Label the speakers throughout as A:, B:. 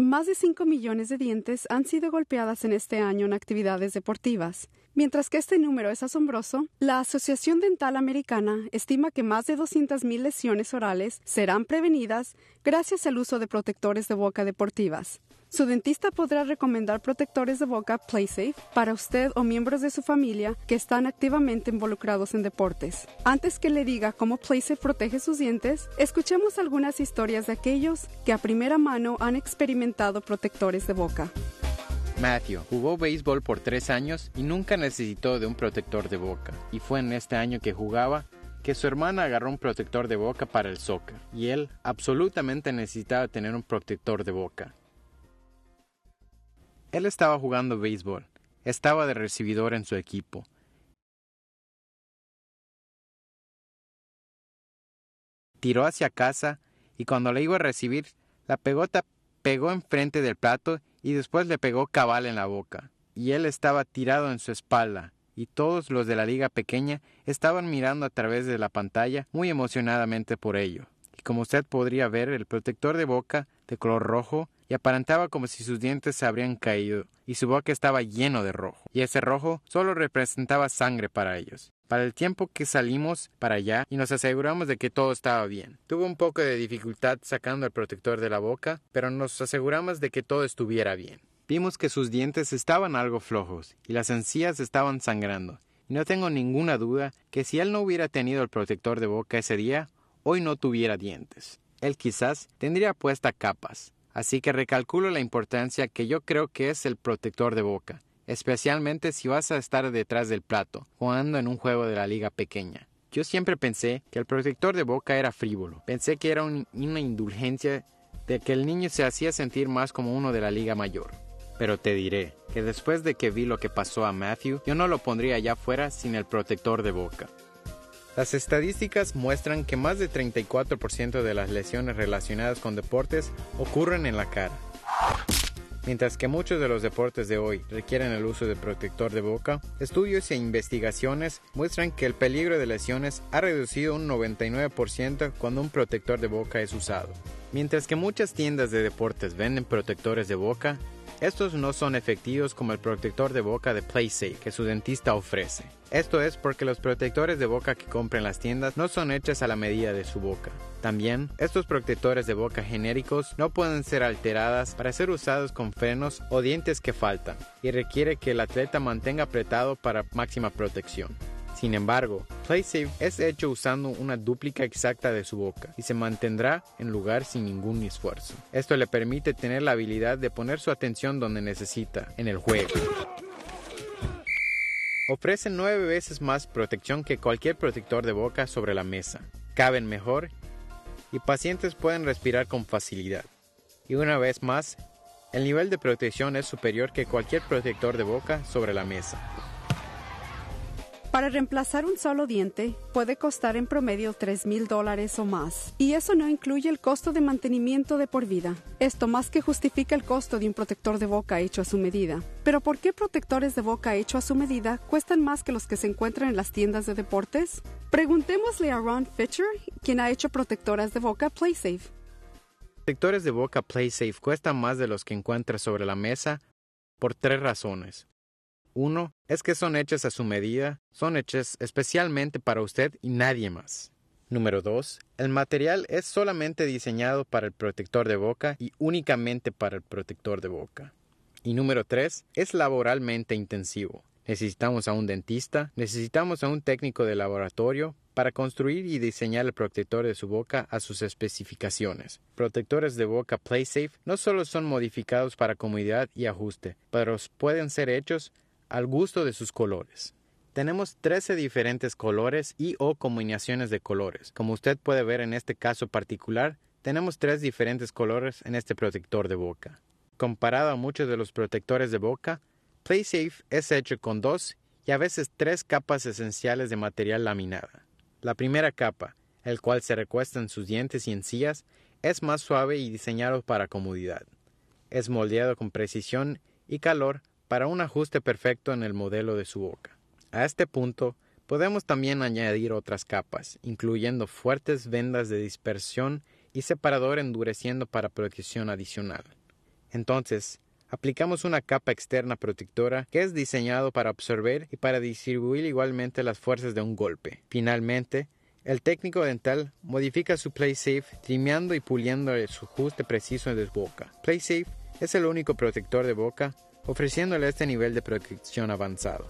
A: Más de 5 millones de dientes han sido golpeadas en este año en actividades deportivas. Mientras que este número es asombroso, la Asociación Dental Americana estima que más de 200.000 lesiones orales serán prevenidas gracias al uso de protectores de boca deportivas. Su dentista podrá recomendar protectores de boca PlaySafe para usted o miembros de su familia que están activamente involucrados en deportes. Antes que le diga cómo PlaySafe protege sus dientes, escuchemos algunas historias de aquellos que a primera mano han experimentado protectores de boca.
B: Matthew jugó béisbol por tres años y nunca necesitó de un protector de boca. Y fue en este año que jugaba que su hermana agarró un protector de boca para el soccer. Y él absolutamente necesitaba tener un protector de boca. Él estaba jugando béisbol, estaba de recibidor en su equipo. Tiró hacia casa y cuando le iba a recibir, la pegota pegó enfrente del plato y después le pegó cabal en la boca. Y él estaba tirado en su espalda, y todos los de la liga pequeña estaban mirando a través de la pantalla muy emocionadamente por ello. Y como usted podría ver, el protector de boca de color rojo y aparentaba como si sus dientes se habrían caído y su boca estaba lleno de rojo, y ese rojo solo representaba sangre para ellos. Para el tiempo que salimos para allá y nos aseguramos de que todo estaba bien. Tuve un poco de dificultad sacando el protector de la boca, pero nos aseguramos de que todo estuviera bien. Vimos que sus dientes estaban algo flojos y las encías estaban sangrando. Y no tengo ninguna duda que si él no hubiera tenido el protector de boca ese día, hoy no tuviera dientes. Él quizás tendría puesta capas, Así que recalculo la importancia que yo creo que es el protector de boca, especialmente si vas a estar detrás del plato, jugando en un juego de la liga pequeña. Yo siempre pensé que el protector de boca era frívolo. Pensé que era una indulgencia de que el niño se hacía sentir más como uno de la liga mayor. Pero te diré que después de que vi lo que pasó a Matthew, yo no lo pondría allá afuera sin el protector de boca. Las estadísticas muestran que más de 34% de las lesiones relacionadas con deportes ocurren en la cara. Mientras que muchos de los deportes de hoy requieren el uso de protector de boca, estudios e investigaciones muestran que el peligro de lesiones ha reducido un 99% cuando un protector de boca es usado. Mientras que muchas tiendas de deportes venden protectores de boca, estos no son efectivos como el protector de boca de PlaySafe que su dentista ofrece. Esto es porque los protectores de boca que compren las tiendas no son hechos a la medida de su boca. También, estos protectores de boca genéricos no pueden ser alteradas para ser usados con frenos o dientes que faltan, y requiere que el atleta mantenga apretado para máxima protección. Sin embargo, PlaySafe es hecho usando una dúplica exacta de su boca y se mantendrá en lugar sin ningún esfuerzo. Esto le permite tener la habilidad de poner su atención donde necesita, en el juego. Ofrecen nueve veces más protección que cualquier protector de boca sobre la mesa. Caben mejor y pacientes pueden respirar con facilidad. Y una vez más, el nivel de protección es superior que cualquier protector de boca sobre la mesa.
A: Para reemplazar un solo diente puede costar en promedio 3 mil dólares o más, y eso no incluye el costo de mantenimiento de por vida. Esto más que justifica el costo de un protector de boca hecho a su medida. Pero ¿por qué protectores de boca hecho a su medida cuestan más que los que se encuentran en las tiendas de deportes? Preguntémosle a Ron Fitcher, quien ha hecho protectoras de boca PlaySafe.
B: Protectores de boca PlaySafe cuestan más de los que encuentras sobre la mesa por tres razones. Uno es que son hechas a su medida, son hechas especialmente para usted y nadie más. Número 2. El material es solamente diseñado para el protector de boca y únicamente para el protector de boca. Y número 3. Es laboralmente intensivo. Necesitamos a un dentista, necesitamos a un técnico de laboratorio para construir y diseñar el protector de su boca a sus especificaciones. Protectores de boca PlaySafe no solo son modificados para comodidad y ajuste, pero pueden ser hechos al gusto de sus colores. Tenemos 13 diferentes colores y o combinaciones de colores. Como usted puede ver en este caso particular, tenemos tres diferentes colores en este protector de boca. Comparado a muchos de los protectores de boca, PlaySafe es hecho con dos y a veces tres capas esenciales de material laminada. La primera capa, el cual se recuesta en sus dientes y encías, es más suave y diseñado para comodidad. Es moldeado con precisión y calor para un ajuste perfecto en el modelo de su boca. A este punto, podemos también añadir otras capas, incluyendo fuertes vendas de dispersión y separador endureciendo para protección adicional. Entonces, aplicamos una capa externa protectora que es diseñado para absorber y para distribuir igualmente las fuerzas de un golpe. Finalmente, el técnico dental modifica su PlaySafe trimeando y puliendo su ajuste preciso de boca. PlaySafe es el único protector de boca ofreciéndole este nivel de protección avanzado.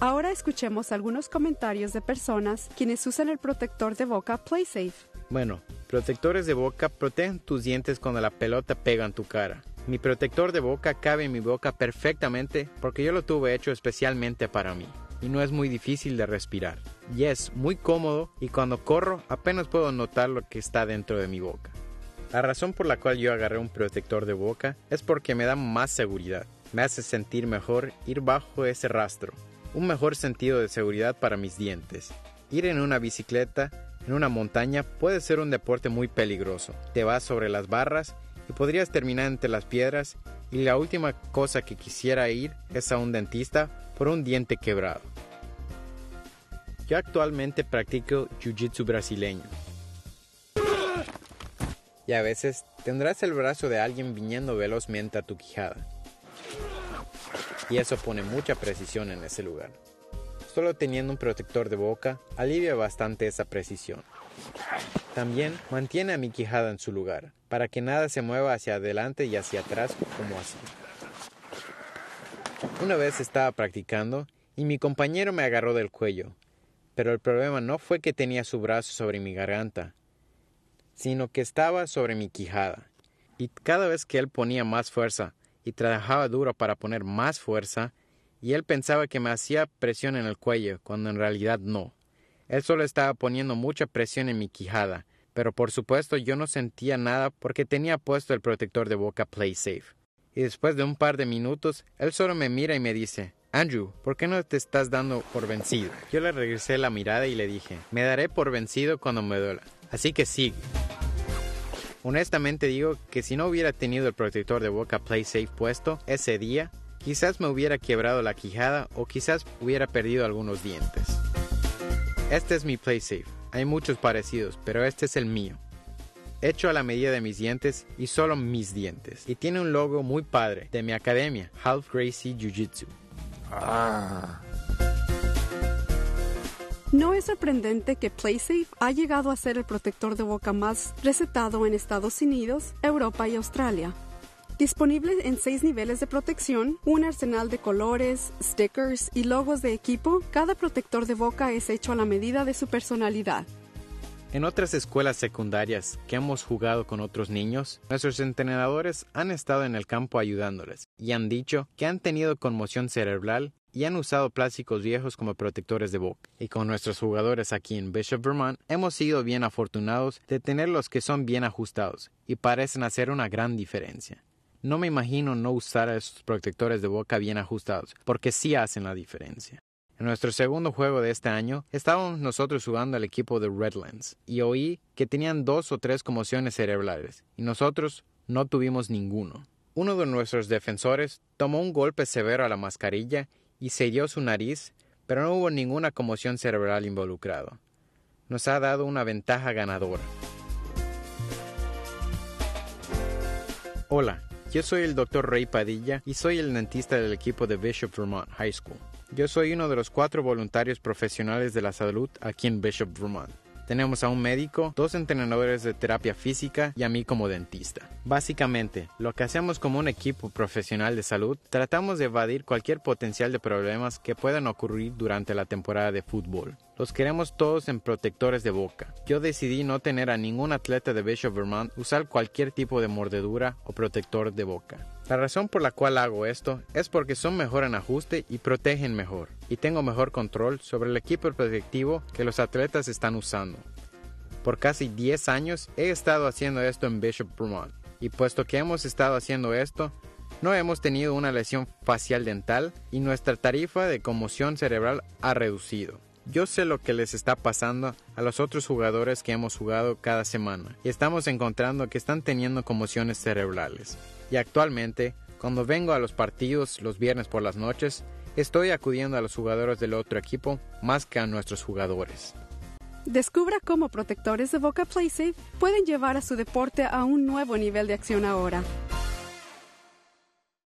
A: Ahora escuchemos algunos comentarios de personas quienes usan el protector de boca PlaySafe.
B: Bueno, protectores de boca protegen tus dientes cuando la pelota pega en tu cara. Mi protector de boca cabe en mi boca perfectamente porque yo lo tuve hecho especialmente para mí y no es muy difícil de respirar. Y es muy cómodo y cuando corro apenas puedo notar lo que está dentro de mi boca. La razón por la cual yo agarré un protector de boca es porque me da más seguridad. Me hace sentir mejor ir bajo ese rastro. Un mejor sentido de seguridad para mis dientes. Ir en una bicicleta, en una montaña, puede ser un deporte muy peligroso. Te vas sobre las barras y podrías terminar entre las piedras y la última cosa que quisiera ir es a un dentista por un diente quebrado. Yo actualmente practico Jiu-Jitsu brasileño. Y a veces tendrás el brazo de alguien viniendo velozmente a tu quijada. Y eso pone mucha precisión en ese lugar. Solo teniendo un protector de boca alivia bastante esa precisión. También mantiene a mi quijada en su lugar, para que nada se mueva hacia adelante y hacia atrás como así. Una vez estaba practicando y mi compañero me agarró del cuello, pero el problema no fue que tenía su brazo sobre mi garganta, sino que estaba sobre mi quijada. Y cada vez que él ponía más fuerza y trabajaba duro para poner más fuerza, y él pensaba que me hacía presión en el cuello, cuando en realidad no. Él solo estaba poniendo mucha presión en mi quijada, pero por supuesto yo no sentía nada porque tenía puesto el protector de boca PlaySafe. Y después de un par de minutos, él solo me mira y me dice, Andrew, ¿por qué no te estás dando por vencido? Yo le regresé la mirada y le dije, me daré por vencido cuando me duela, así que sigue. Honestamente digo que si no hubiera tenido el protector de boca PlaySafe puesto ese día, quizás me hubiera quebrado la quijada o quizás hubiera perdido algunos dientes. Este es mi PlaySafe. Hay muchos parecidos, pero este es el mío. Hecho a la medida de mis dientes y solo mis dientes. Y tiene un logo muy padre de mi academia, Half Gracie Jiu Jitsu. Ah.
A: No es sorprendente que PlaySafe ha llegado a ser el protector de boca más recetado en Estados Unidos, Europa y Australia. Disponible en seis niveles de protección, un arsenal de colores, stickers y logos de equipo, cada protector de boca es hecho a la medida de su personalidad.
B: En otras escuelas secundarias que hemos jugado con otros niños, nuestros entrenadores han estado en el campo ayudándoles y han dicho que han tenido conmoción cerebral y han usado plásticos viejos como protectores de boca. Y con nuestros jugadores aquí en Bishop, Vermont, hemos sido bien afortunados de tener los que son bien ajustados y parecen hacer una gran diferencia. No me imagino no usar esos protectores de boca bien ajustados, porque sí hacen la diferencia. En nuestro segundo juego de este año, estábamos nosotros jugando al equipo de Redlands y oí que tenían dos o tres conmociones cerebrales y nosotros no tuvimos ninguno. Uno de nuestros defensores tomó un golpe severo a la mascarilla y se dio su nariz, pero no hubo ninguna conmoción cerebral involucrada. Nos ha dado una ventaja ganadora. Hola, yo soy el Dr. Ray Padilla y soy el dentista del equipo de Bishop Vermont High School. Yo soy uno de los cuatro voluntarios profesionales de la salud aquí en Bishop Vermont. Tenemos a un médico, dos entrenadores de terapia física y a mí como dentista. Básicamente, lo que hacemos como un equipo profesional de salud, tratamos de evadir cualquier potencial de problemas que puedan ocurrir durante la temporada de fútbol. Los queremos todos en protectores de boca. Yo decidí no tener a ningún atleta de Bishop Vermont usar cualquier tipo de mordedura o protector de boca. La razón por la cual hago esto es porque son mejor en ajuste y protegen mejor, y tengo mejor control sobre el equipo protectivo que los atletas están usando. Por casi 10 años he estado haciendo esto en Bishop Vermont, y puesto que hemos estado haciendo esto, no hemos tenido una lesión facial dental y nuestra tarifa de conmoción cerebral ha reducido. Yo sé lo que les está pasando a los otros jugadores que hemos jugado cada semana y estamos encontrando que están teniendo conmociones cerebrales. Y actualmente, cuando vengo a los partidos los viernes por las noches, estoy acudiendo a los jugadores del otro equipo más que a nuestros jugadores.
A: Descubra cómo protectores de Boca PlaySafe pueden llevar a su deporte a un nuevo nivel de acción ahora.